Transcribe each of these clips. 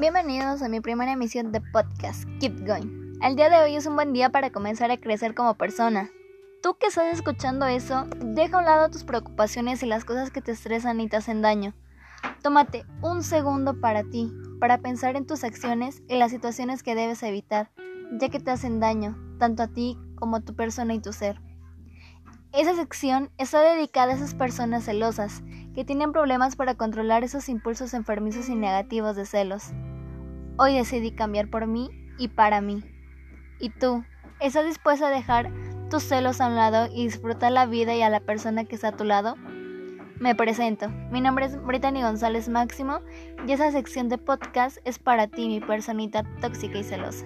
Bienvenidos a mi primera emisión de podcast, Keep Going. El día de hoy es un buen día para comenzar a crecer como persona. Tú que estás escuchando eso, deja a un lado tus preocupaciones y las cosas que te estresan y te hacen daño. Tómate un segundo para ti, para pensar en tus acciones y las situaciones que debes evitar, ya que te hacen daño, tanto a ti como a tu persona y tu ser. Esa sección está dedicada a esas personas celosas que tienen problemas para controlar esos impulsos enfermizos y negativos de celos. Hoy decidí cambiar por mí y para mí. ¿Y tú? ¿Estás dispuesta a dejar tus celos a un lado y disfrutar la vida y a la persona que está a tu lado? Me presento. Mi nombre es Brittany González Máximo y esa sección de podcast es para ti, mi personita tóxica y celosa.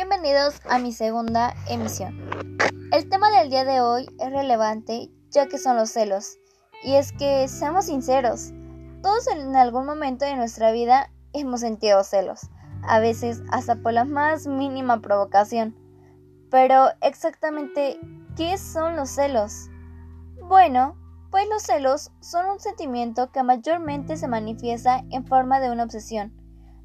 Bienvenidos a mi segunda emisión. El tema del día de hoy es relevante ya que son los celos. Y es que, seamos sinceros, todos en algún momento de nuestra vida hemos sentido celos, a veces hasta por la más mínima provocación. Pero exactamente, ¿qué son los celos? Bueno, pues los celos son un sentimiento que mayormente se manifiesta en forma de una obsesión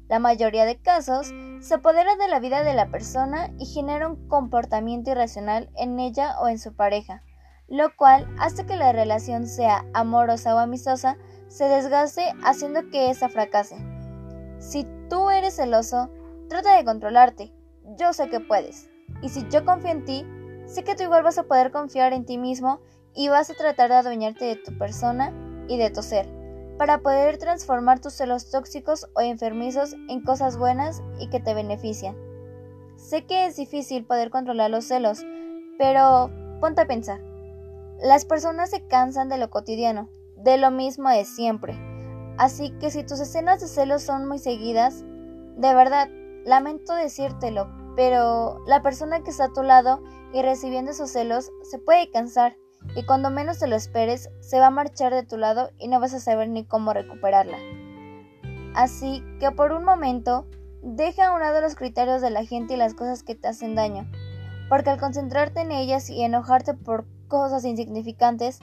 la mayoría de casos se apodera de la vida de la persona y genera un comportamiento irracional en ella o en su pareja, lo cual hace que la relación sea amorosa o amistosa se desgaste haciendo que esa fracase. Si tú eres celoso, trata de controlarte. Yo sé que puedes. Y si yo confío en ti, sé que tú igual vas a poder confiar en ti mismo y vas a tratar de adueñarte de tu persona y de tu ser para poder transformar tus celos tóxicos o enfermizos en cosas buenas y que te benefician. Sé que es difícil poder controlar los celos, pero ponte a pensar. Las personas se cansan de lo cotidiano, de lo mismo de siempre. Así que si tus escenas de celos son muy seguidas, de verdad, lamento decírtelo, pero la persona que está a tu lado y recibiendo esos celos se puede cansar y cuando menos te lo esperes se va a marchar de tu lado y no vas a saber ni cómo recuperarla. Así que por un momento deja a un lado los criterios de la gente y las cosas que te hacen daño, porque al concentrarte en ellas y enojarte por cosas insignificantes,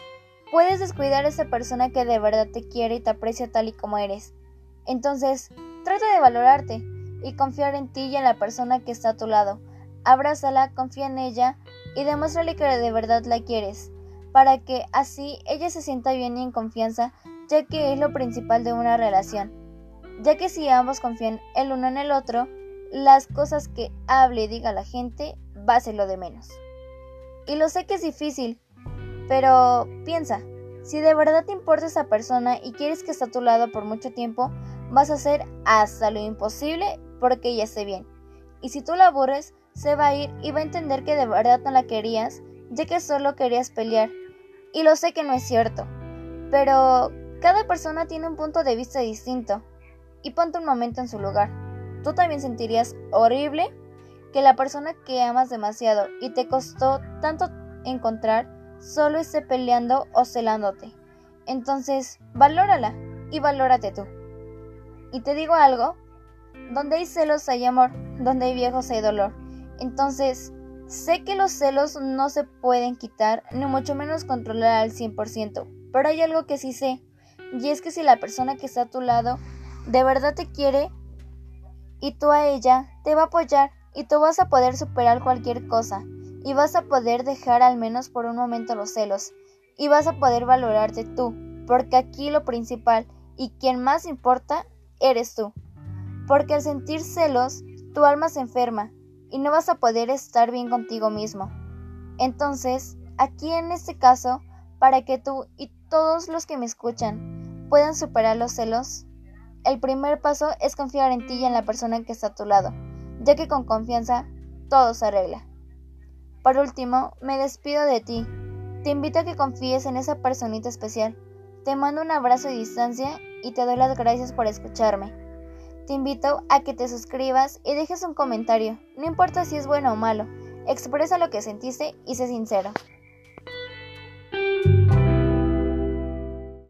puedes descuidar a esa persona que de verdad te quiere y te aprecia tal y como eres. Entonces, trata de valorarte y confiar en ti y en la persona que está a tu lado. Abrázala, confía en ella y demuéstrale que de verdad la quieres para que así ella se sienta bien y en confianza, ya que es lo principal de una relación. Ya que si ambos confían el uno en el otro, las cosas que hable y diga la gente va a ser lo de menos. Y lo sé que es difícil, pero piensa, si de verdad te importa esa persona y quieres que esté a tu lado por mucho tiempo, vas a hacer hasta lo imposible porque ella esté bien. Y si tú la aburres, se va a ir y va a entender que de verdad no la querías, ya que solo querías pelear y lo sé que no es cierto, pero cada persona tiene un punto de vista distinto. Y ponte un momento en su lugar. Tú también sentirías horrible que la persona que amas demasiado y te costó tanto encontrar solo esté peleando o celándote. Entonces, valórala y valórate tú. Y te digo algo, donde hay celos hay amor, donde hay viejos hay dolor. Entonces, Sé que los celos no se pueden quitar, ni mucho menos controlar al 100%, pero hay algo que sí sé, y es que si la persona que está a tu lado de verdad te quiere y tú a ella, te va a apoyar y tú vas a poder superar cualquier cosa y vas a poder dejar al menos por un momento los celos y vas a poder valorarte tú, porque aquí lo principal y quien más importa eres tú. Porque al sentir celos, tu alma se enferma y no vas a poder estar bien contigo mismo. Entonces, aquí en este caso, para que tú y todos los que me escuchan puedan superar los celos, el primer paso es confiar en ti y en la persona que está a tu lado, ya que con confianza todo se arregla. Por último, me despido de ti. Te invito a que confíes en esa personita especial. Te mando un abrazo de distancia y te doy las gracias por escucharme. Te invito a que te suscribas y dejes un comentario, no importa si es bueno o malo, expresa lo que sentiste y sé sincero.